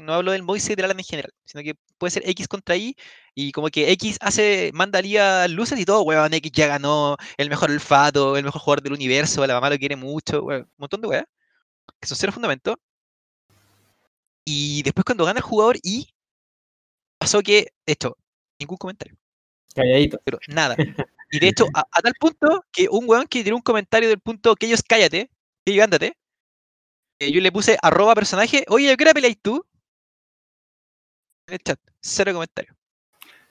No hablo del Moise y del Alan en general, sino que puede ser X contra Y, y como que X hace, manda a luces y todo, weón, X ya ganó el mejor olfato, el mejor jugador del universo, la mamá lo quiere mucho, un montón de weas, que son cero fundamentos. Y después cuando gana el jugador Y, pasó que, hecho, ningún comentario Calladito. pero nada. Y de hecho, a, a tal punto que un weón que tiró un comentario del punto que ellos cállate, que ellos ándate, eh, yo le puse arroba personaje, oye, ¿a qué hora peleáis tú? En el chat, cero comentario.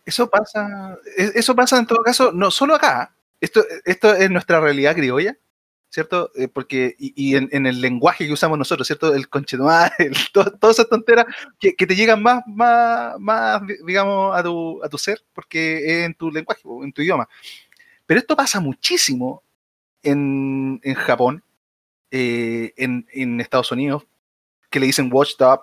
Eso pasa, e- eso pasa en todo caso, no solo acá. Esto, esto es nuestra realidad criolla, ¿cierto? Eh, porque, y, y en, en el lenguaje que usamos nosotros, ¿cierto? El conchetumar, el, to- todas esas tonteras que, que te llegan más, más, más, di- digamos, a tu, a tu ser, porque es en tu lenguaje, en tu idioma. Pero esto pasa muchísimo en, en Japón, eh, en, en Estados Unidos, que le dicen watched up,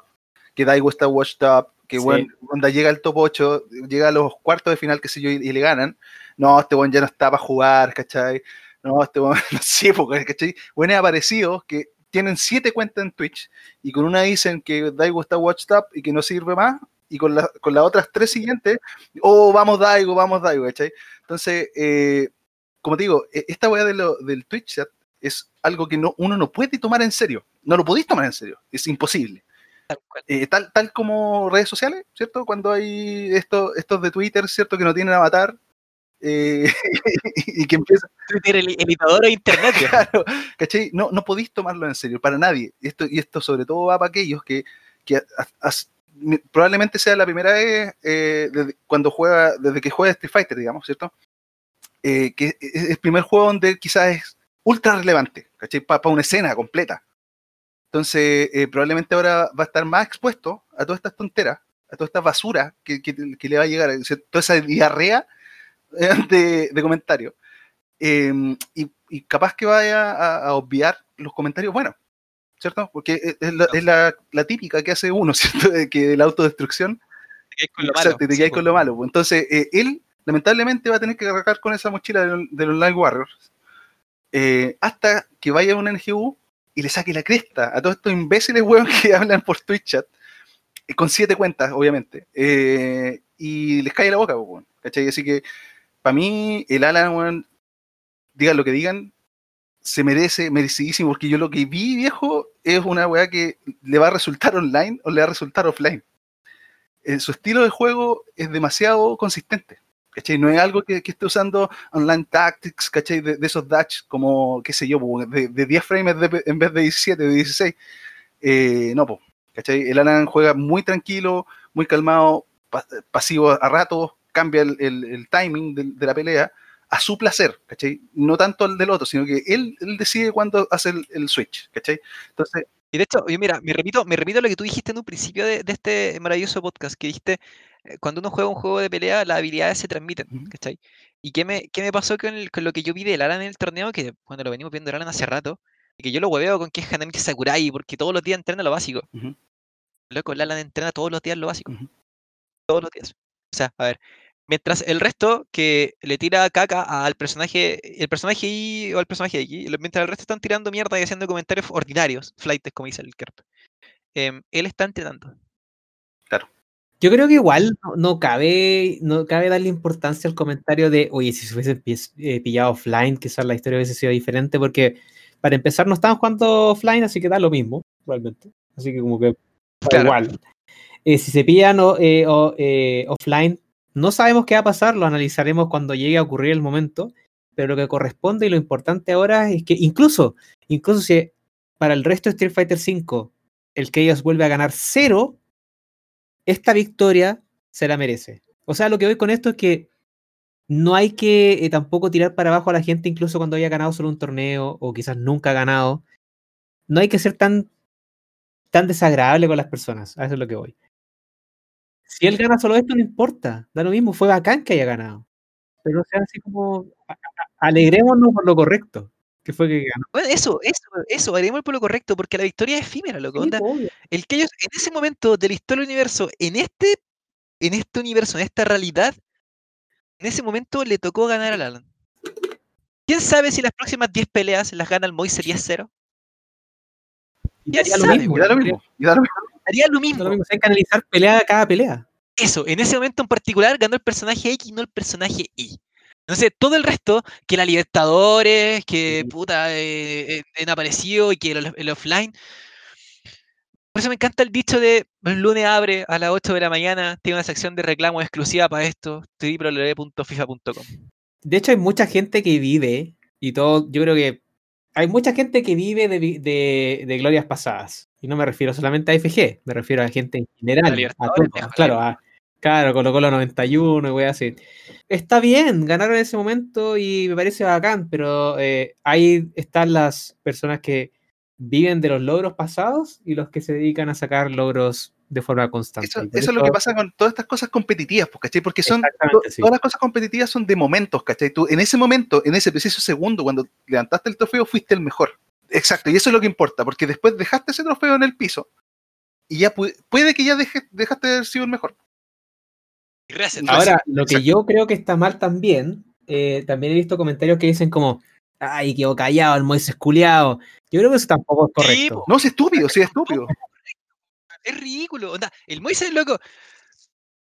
que Daigo está watched up, que Sí. bueno, cuando llega al top 8, llega a los cuartos de final, qué sé yo, y, y le ganan. No, este buen ya no está para jugar, ¿cachai? No, este buen, no sé, porque, ¿cachai? Buenos aparecidos que tienen siete cuentas en Twitch y con una dicen que Daigo está watched up y que no sirve más, y con, la- con las otras tres siguientes, oh, vamos Daigo, vamos Daigo, ¿cachai? Entonces, eh, como te digo, e- esta weá de lo- del Twitch chat es algo que no, uno no puede tomar en serio. No lo podéis tomar en serio, es imposible. Tal. Eh, tal, tal como redes sociales, ¿cierto? Cuando hay esto, estos de Twitter, ¿cierto? Que no tienen avatar eh, y que empiezan, Twitter, el, el editador de internet, claro, ¿cachai? No, no podéis tomarlo en serio, para nadie. Y esto, y esto sobre todo va para aquellos que, que probablemente sea la primera vez eh, desde, cuando juega, desde que juega Street Fighter, digamos, ¿cierto? Eh, que es el primer juego donde quizás es ultra relevante, ¿cachai? Para una escena completa. Entonces, eh, probablemente ahora va a estar más expuesto a todas estas tonteras, a toda esta basura que, que- que le va a llegar, toda esa diarrea de, de comentarios. Eh, y, y capaz que vaya a, a obviar los comentarios buenos, ¿cierto? Porque es, es la, es la- la típica que hace uno, ¿cierto? De que la autodestrucción Te con lo malo. Exacto, te Sí, con lo malo. Entonces, eh, él lamentablemente va a tener que cargar con esa mochila del, del Online Warriors eh, hasta que vaya a un NGU y le saque la cresta a todos estos imbéciles huevos que hablan por Twitch chat, eh, con siete cuentas, obviamente, eh, y les cae la boca, pues, ¿cachai? Así que, para mí, el Alan, digan lo que digan, se merece, merecidísimo, porque yo lo que vi, viejo, es una weá que le va a resultar online o le va a resultar offline eh, su estilo de juego es demasiado consistente. ¿cachai? No es algo que, esté usando online tactics, ¿cachai? De, esos dash como, qué sé yo, de, de 10 frames en vez de 17, de 16. Eh, no, pues, ¿cachai? El Alan juega muy tranquilo, muy calmado, pa- pasivo a ratos, cambia el, el- el timing de, de la pelea a su placer, ¿cachai? No tanto al del otro, sino que él, él decide cuándo hace el, el switch, ¿cachai? Entonces, Y de hecho, yo mira, me repito, me repito lo que tú dijiste en un principio de, de este maravilloso podcast, que dijiste, eh, cuando uno juega un juego de pelea, las habilidades se transmiten. ¿cachai? ¿Y qué me, qué me pasó con, el- con lo que yo vi de Alan en el torneo? Que cuando lo venimos viendo de Alan hace rato, y que yo lo hueveo con que es Hanami Sakurai, porque todos los días entrena lo básico. Ujú. Loco, el Alan entrena todos los días lo básico. Todos los días. O sea, a ver, mientras el resto que le tira caca al personaje, el personaje Y o al personaje X, lo- mientras el resto están tirando mierda y haciendo comentarios ordinarios, flightes como dice el Kerp, em, él está entrenando. Yo creo que igual no, no cabe, no cabe darle importancia al comentario de, oye, si se hubiesen pi- eh, pillado offline, quizás la historia hubiese sido diferente, porque para empezar no estaban jugando offline, así que da lo mismo, realmente. Así que como que Claro. igual. Eh, si se pillan o- eh, o- eh, offline, no sabemos qué va a pasar, lo analizaremos cuando llegue a ocurrir el momento, pero lo que corresponde y lo importante ahora es que incluso, incluso si para el resto de Street Fighter V el que ellos vuelve a ganar cero, esta victoria se la merece. O sea, lo que voy con esto es que no hay que eh, tampoco tirar para abajo a la gente incluso cuando haya ganado solo un torneo o quizás nunca ha ganado. No hay que ser tan, tan desagradable con las personas. A eso es lo que voy. Si él gana solo esto, no importa. Da lo mismo, fue bacán que haya ganado. Pero o sea, así como alegrémonos por lo correcto, que fue que ganó. Bueno, eso, eso, eso, haremos por lo correcto, porque la victoria es efímera, loco. Sí, onda, el que ellos, en ese momento de la historia del universo, en este, en este universo, en esta realidad, en ese momento le tocó ganar al Alan. ¿Quién sabe si las próximas 10 peleas las gana el Moise 10-0? Y Y da lo daría- mismo. Y da lo mismo. Haría lo mismo. lo mismo, hay que analizar pelea a cada pelea. Eso, en ese momento en particular ganó el personaje X, no el personaje Y. Entonces, todo el resto, que la Libertadores, que Sí. puta, eh, eh, han aparecido y que el, el offline. Por eso me encanta el dicho de el lunes abre a las 8 de la mañana, tiene una sección de reclamos exclusiva para esto, www.fifa.com. De hecho, hay mucha gente que vive, y todo, yo creo que hay mucha gente que vive de, vi- de- de glorias pasadas. Y no me refiero solamente a FG, me refiero a gente en general. A Libertadores, todo, mejor claro, a, claro, Colo Colo 91 y voy así. Está bien, ganaron en ese momento y me parece bacán, pero eh, ahí están las personas que viven de los logros pasados y los que se dedican a sacar logros de forma constante. Eso, es lo que pasa con todas estas cosas competitivas, pues, ¿cachai? Porque son Exactamente, to- sí. todas las cosas competitivas son de momentos, ¿cachai? Tú en ese momento, en ese preciso segundo, cuando levantaste el trofeo, fuiste el mejor. Exacto, y eso es lo que importa, porque después dejaste ese trofeo en el piso y ya pu- puede que ya deje- dejaste de haber sido el mejor. Ahora, lo que Exacto. yo creo que está mal también, eh, también he visto comentarios que dicen como, ay, quedó callado, el Moisés culiado. Yo creo que eso tampoco es correcto. No, es estúpido, sí, es estúpido. Es ridículo. onda, el Moise es loco.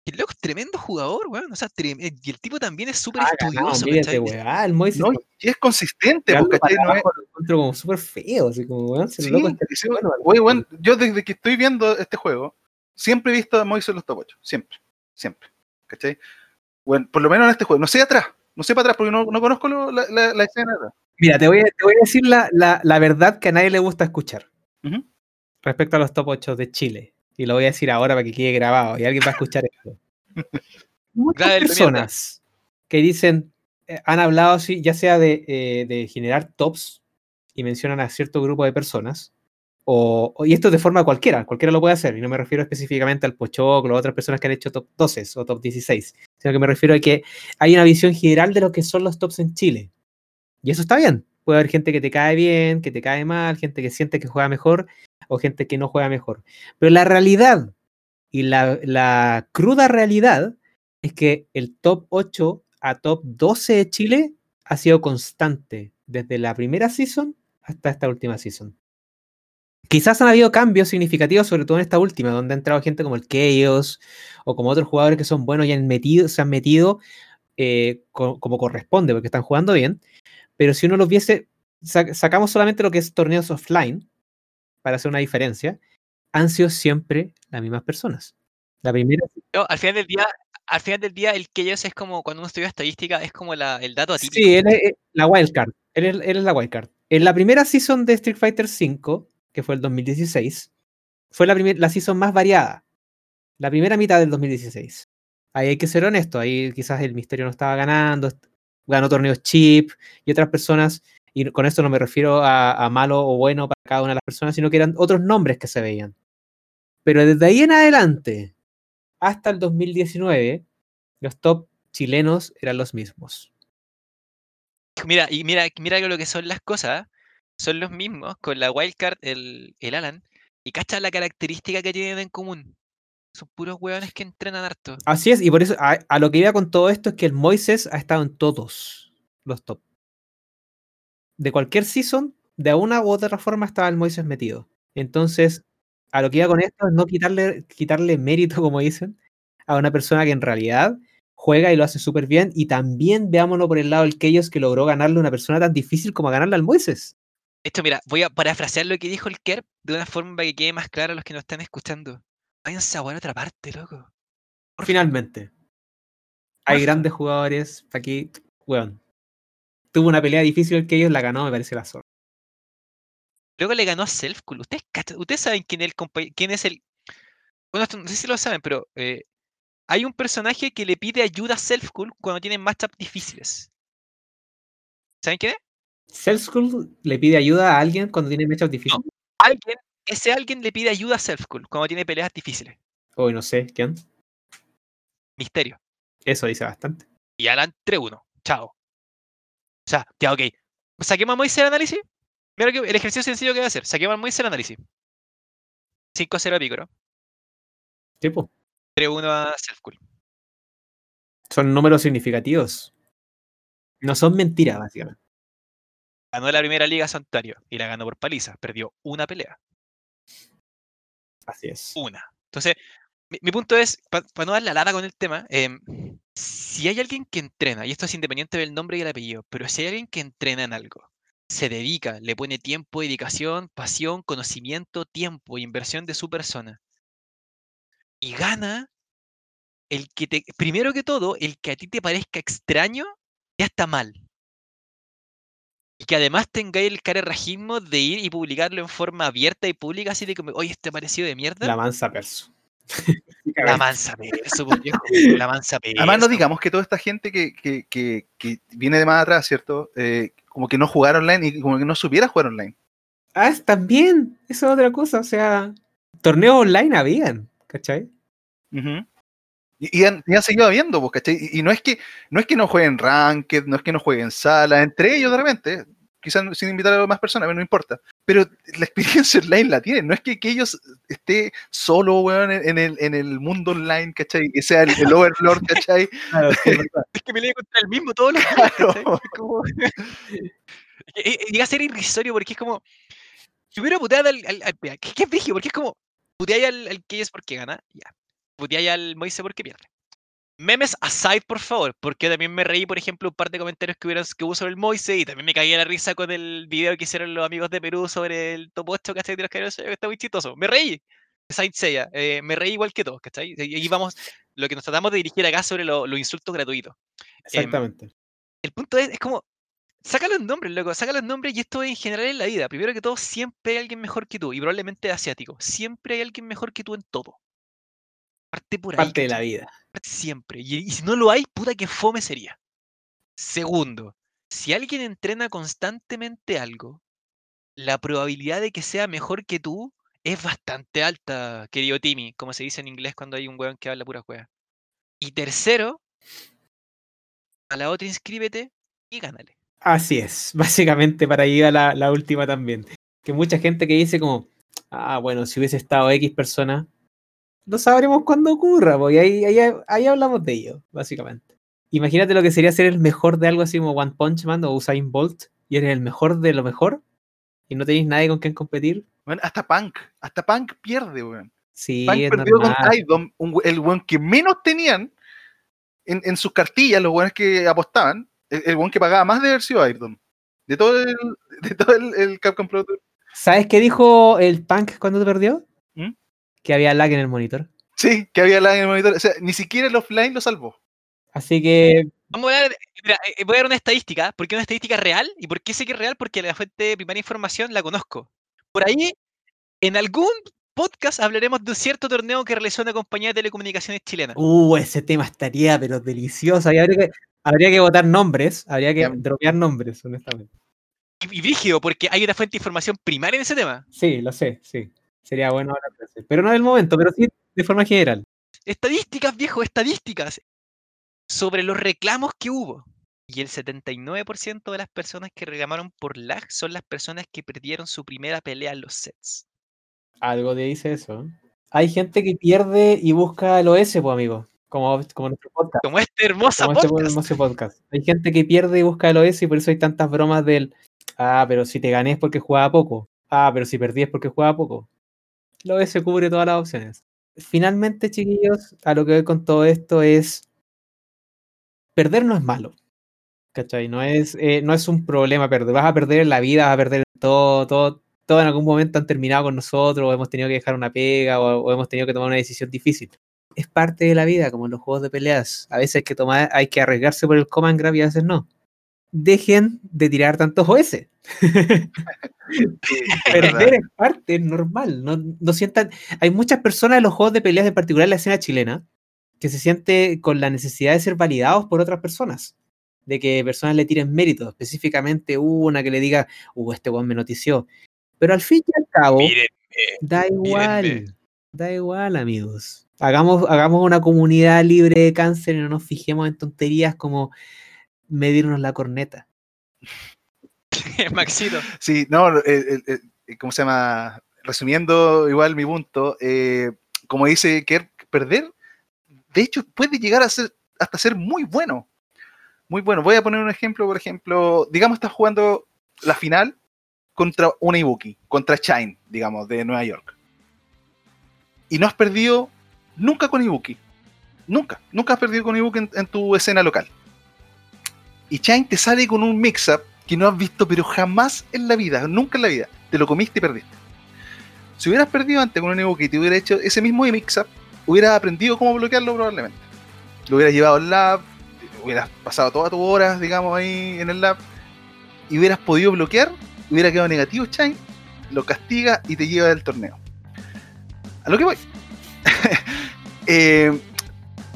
El loco es tremendo jugador, weón. O sea, trem- eh, y el tipo también es súper Ah, estudioso, mírate, ¿cachai? weá, el Moisés No, y es consistente, para No es- abajo lo encuentro como súper feo, así como, weón, Sí, loco sí, bueno, yo desde que estoy viendo este juego, siempre he visto a Moisés en los top 8. Siempre, siempre. ¿Cachai? Bueno, por lo menos en este juego. No sé atrás, no sé para atrás, porque no, no conozco lo- la, la- la escena atrás. Mira, te voy a, te voy a decir la, la- la verdad que a nadie le gusta escuchar respecto a los top 8 de Chile. Y lo voy a decir ahora para que quede grabado y alguien va a escuchar esto. Muchas Grabe personas que dicen, eh, han hablado así, ya sea de, eh, de generar tops y mencionan a cierto grupo de personas, o, o- y esto de forma cualquiera, cualquiera lo puede hacer, y no me refiero específicamente al Pochoclo o otras personas que han hecho top 12 o top 16, sino que me refiero a que hay una visión general de lo que son los tops en Chile. Y eso está bien. Puede haber gente que te cae bien, que te cae mal, gente que siente que juega mejor o gente que no juega mejor. Pero la realidad y la, la cruda realidad es que el top 8 a top 12 de Chile ha sido constante desde la primera season hasta esta última season. Quizás han habido cambios significativos, sobre todo en esta última, donde ha entrado gente como el Chaos o como otros jugadores que son buenos y han metido, se han metido eh, co- como corresponde, porque están jugando bien. Pero si uno los viese, sa- sacamos solamente lo que es torneos offline, para hacer una diferencia, han sido siempre las mismas personas. La primera, No, al final del día, al final del día, el que ellos es como, cuando uno estudia estadística, es como la- el dato atípico. sí, él es eh, la wildcard. Él es, él es la wildcard. En la primera season de Street Fighter V, que fue el 2016, fue la, primer- la season más variada. La primera mitad del 2016. Ahí hay que ser honesto, ahí quizás el misterio no estaba ganando, ganó torneos chip y otras personas Y con esto no me refiero a, a malo o bueno para cada una de las personas, sino que eran otros nombres que se veían. Pero desde ahí en adelante, hasta el 2019, los top chilenos eran los mismos. Mira, y mira, mira lo que son las cosas. Son los mismos con la wildcard, el, el Alan. Y cacha la característica que tienen en común. Son puros hueones que entrenan harto. Así es, y por eso a, a lo que iba con todo esto es que el Moises ha estado en todos los top. De cualquier season, de una u otra forma estaba el Moises metido. Entonces, a lo que iba con esto es no quitarle, quitarle mérito, como dicen, a una persona que en realidad juega y lo hace súper bien. Y también veámoslo por el lado del Keyos que logró ganarle a una persona tan difícil como ganarle al Moises. Esto, mira, voy a parafrasear lo que dijo el Kerb de una forma para que quede más claro a los que nos están escuchando. Váyanse a jugar a otra parte, loco. Por Finalmente. Hay Porfa. grandes jugadores aquí, weón. Tuvo una pelea difícil el Keyos, la ganó, me parece la zorra. Luego le ganó a Selfcool. ¿Ustedes, ¿Ustedes saben quién es el quién es el. Bueno, no sé si lo saben, pero eh, hay un personaje que le pide ayuda a Selfcool cuando tienen matchups difíciles. ¿Saben quién es? Cell School le pide ayuda a alguien cuando tiene matchups difíciles. Alguien, ese alguien le pide ayuda a Selfcool cuando tiene peleas difíciles. Hoy no sé, ¿quién? Misterio. Eso dice bastante. Y Alan 3-1. Chao. O sea, ya, ok. Saquemos a Moisés el análisis. Mira que el ejercicio sencillo que voy a hacer. Saquemos a Moisés el análisis. 5-0 a Picoro. Tipo, 3-1 a Selfcool. son números significativos. No son mentiras, básicamente. Ganó la primera liga Santuario y la ganó por paliza. Perdió una pelea. Así es. Una. Entonces, mi, mi punto es, para no dar la lata con el tema, em, si hay alguien que entrena, y esto es independiente del nombre y el apellido, pero si hay alguien que entrena en algo, se dedica, le pone tiempo, dedicación, pasión, conocimiento, tiempo, inversión de su persona, y gana, el que te, primero que todo, el que a ti te parezca extraño, ya está mal. Y que además tengáis el carerrajismo de ir y publicarlo en forma abierta y pública, así de como, oye, este parecido de mierda. La mansa perso. La mansa perso, pues, viejo, la mansa perso. Además, no digamos que toda esta gente que, que, que, que viene de más atrás, ¿cierto? Eh, como que no jugara online y como que no supiera jugar online. Ah, es- también. Eso es otra cosa. O sea, torneos online habían, ¿cachai? Y, y han, y han seguido habiendo, pues, ¿cachai? Y, y no es que no es que no jueguen ranked, no es que no jueguen sala, entre ellos de repente, quizás sin invitar a más personas, pero no importa. Pero la experiencia online la tienen, no es que, que ellos esté solo, weón, en, en el, en el mundo online, ¿cachai? Que sea el, el overlord, ¿cachai? Claro, sí, es. Es que peleé contra el mismo todos los Claro. Es como- Llega a ser irrisorio porque es como. Si hubiera puteado al. al, ¿Qué, qué brígido? Porque es como. Puteáis al, al Keyes porque gana, ya. Puteáis al Moise porque pierde. Memes aside, por favor, porque también me reí, por ejemplo, un par de comentarios que, hubieron, que hubo sobre el Moise y también me caí a la risa con el video que hicieron los amigos de Perú sobre el top 8, ¿cachai? De los que está muy chistoso. Me reí. Saint Seiya, eh, me reí igual que todos, ¿cachai? Y ahí vamos, lo que nos tratamos de dirigir acá sobre lo- los insultos gratuitos. Exactamente. El punto es, es como, saca los nombres, loco, saca los nombres y esto en general en la vida. Primero que todo, siempre hay alguien mejor que tú y probablemente asiático. Siempre hay alguien mejor que tú en todo. Parte por ahí. Parte de la vida. Siempre. Y, y si no lo hay, puta que fome sería. Segundo, si alguien entrena constantemente algo, la probabilidad de que sea mejor que tú es bastante alta, querido Timmy, como se dice en inglés cuando hay un weón que habla pura juega. Y tercero, a la otra inscríbete y gánale. Así es. Básicamente para ahí va la, la última también. Que mucha gente que dice como, ah, bueno, si hubiese estado X persona, no sabremos cuándo ocurra, porque ahí, ahí, ahí hablamos de ello, básicamente. Imagínate lo que sería ser el mejor de algo así como One Punch Man o Usain Bolt, y eres el mejor de lo mejor, y no tenéis nadie con quien competir. Bueno, hasta Punk, hasta Punk pierde, weón. Sí, Punk es perdió normal. con Idom, un we- el weón que menos tenían en, en sus cartillas, los weones que apostaban, el, el weón que pagaba más de haber sido Idom. De todo el, de todo el, el Capcom Pro Tour. ¿Sabes qué dijo el Punk cuando te perdió? Que había lag en el monitor. Sí, que había lag en el monitor. O sea, ni siquiera el offline lo salvó. Así que Vamos a hablar, de- mira, eh, voy a dar una estadística. ¿Por qué una estadística real? ¿Y por qué sé que es real? Porque la fuente de primera información la conozco. Por ahí, en algún podcast hablaremos de un cierto torneo que realizó una compañía de telecomunicaciones chilena. Uh, ese tema estaría, pero delicioso. Y habría que, habría que votar nombres, habría que dropear nombres, honestamente. Y, y brígido, porque hay una fuente de información primaria en ese tema. Sí, lo sé, sí. Sería bueno hablar. Pero no del momento, pero sí de forma general. Estadísticas, viejo, estadísticas. Sobre los reclamos que hubo. Y el 79% de las personas que reclamaron por lag son las personas que perdieron su primera pelea en los sets. Algo de dice eso. Hay gente que pierde y busca el OS, pues, amigo. Como, como nuestro podcast. Como este hermosa Como este hermoso podcast. Hay gente que pierde y busca el OS y por eso hay tantas bromas del. Ah, pero si te gané es porque jugaba poco. Ah, pero si perdí es porque jugaba poco. El OS cubre todas las opciones. Finalmente, chiquillos, a lo que voy con todo esto es. Perder no es malo. ¿Cachai? No es, eh, no es un problema perder. Vas a perder la vida, vas a perder todo, todo, todo en algún momento han terminado con nosotros, o hemos tenido que dejar una pega, o, o hemos tenido que tomar una decisión difícil. Es parte de la vida, como en los juegos de peleas. A veces hay que tomar, hay que arriesgarse por el command grab y a veces no. Dejen de tirar tantos OS. Perder es parte, es normal. No, no sientan. Hay muchas personas en los juegos de peleas, en particular en la escena chilena, que se siente con la necesidad de ser validados por otras personas. De que personas le tiren méritos, específicamente una que le diga, uh, este weón me notició. Pero al fin y al cabo, da igual. mírenme. Da igual, amigos. Hagamos, hagamos una comunidad libre de cáncer y no nos fijemos en tonterías como medirnos la corneta. Maxito. Sí, no, el- ¿cómo se llama? Resumiendo igual mi punto, eh, como dice Kerr, perder, de hecho, puede llegar a ser hasta ser muy bueno. Muy bueno. Voy a poner un ejemplo, por ejemplo, digamos, estás jugando la final contra una Ibuki, contra Shine, digamos, de Nueva York. Y no has perdido nunca con Ibuki. Nunca. Nunca has perdido con Ibuki en, en tu escena local. Y Shine te sale con un mix-up que no has visto, pero jamás en la vida, nunca en la vida. Te lo comiste y perdiste. Si hubieras perdido antes con un Ibuki y te hubiera hecho ese mismo mix-up, hubieras aprendido cómo bloquearlo probablemente. Lo hubieras llevado al lab, hubieras pasado todas tus horas, digamos, ahí en el lab, y hubieras podido bloquear, hubiera quedado negativo Shine, lo castiga y te lleva del torneo. A lo que voy. Eh,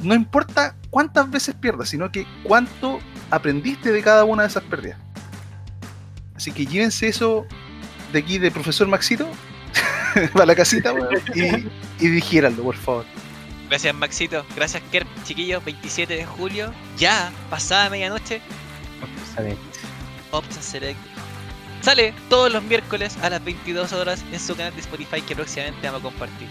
no importa cuántas veces pierdas, sino que cuánto aprendiste de cada una de esas pérdidas. Así que llévense eso de aquí de profesor Maxito para la casita y, y por favor. Gracias, Maxito. Gracias, Kerp. Chiquillos, 27 de julio, ya pasada medianoche, Option Select. Sale todos los miércoles a las 22 horas en su canal de Spotify que próximamente vamos a compartir.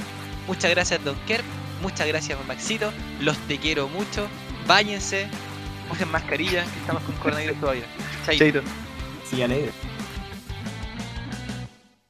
Muchas gracias, Don Kerp. Muchas gracias, Maxito. Los te quiero mucho. Báñense. Usen mascarilla, que estamos con coronavirus todavía. Chaito. Chaito. Sí, alegre.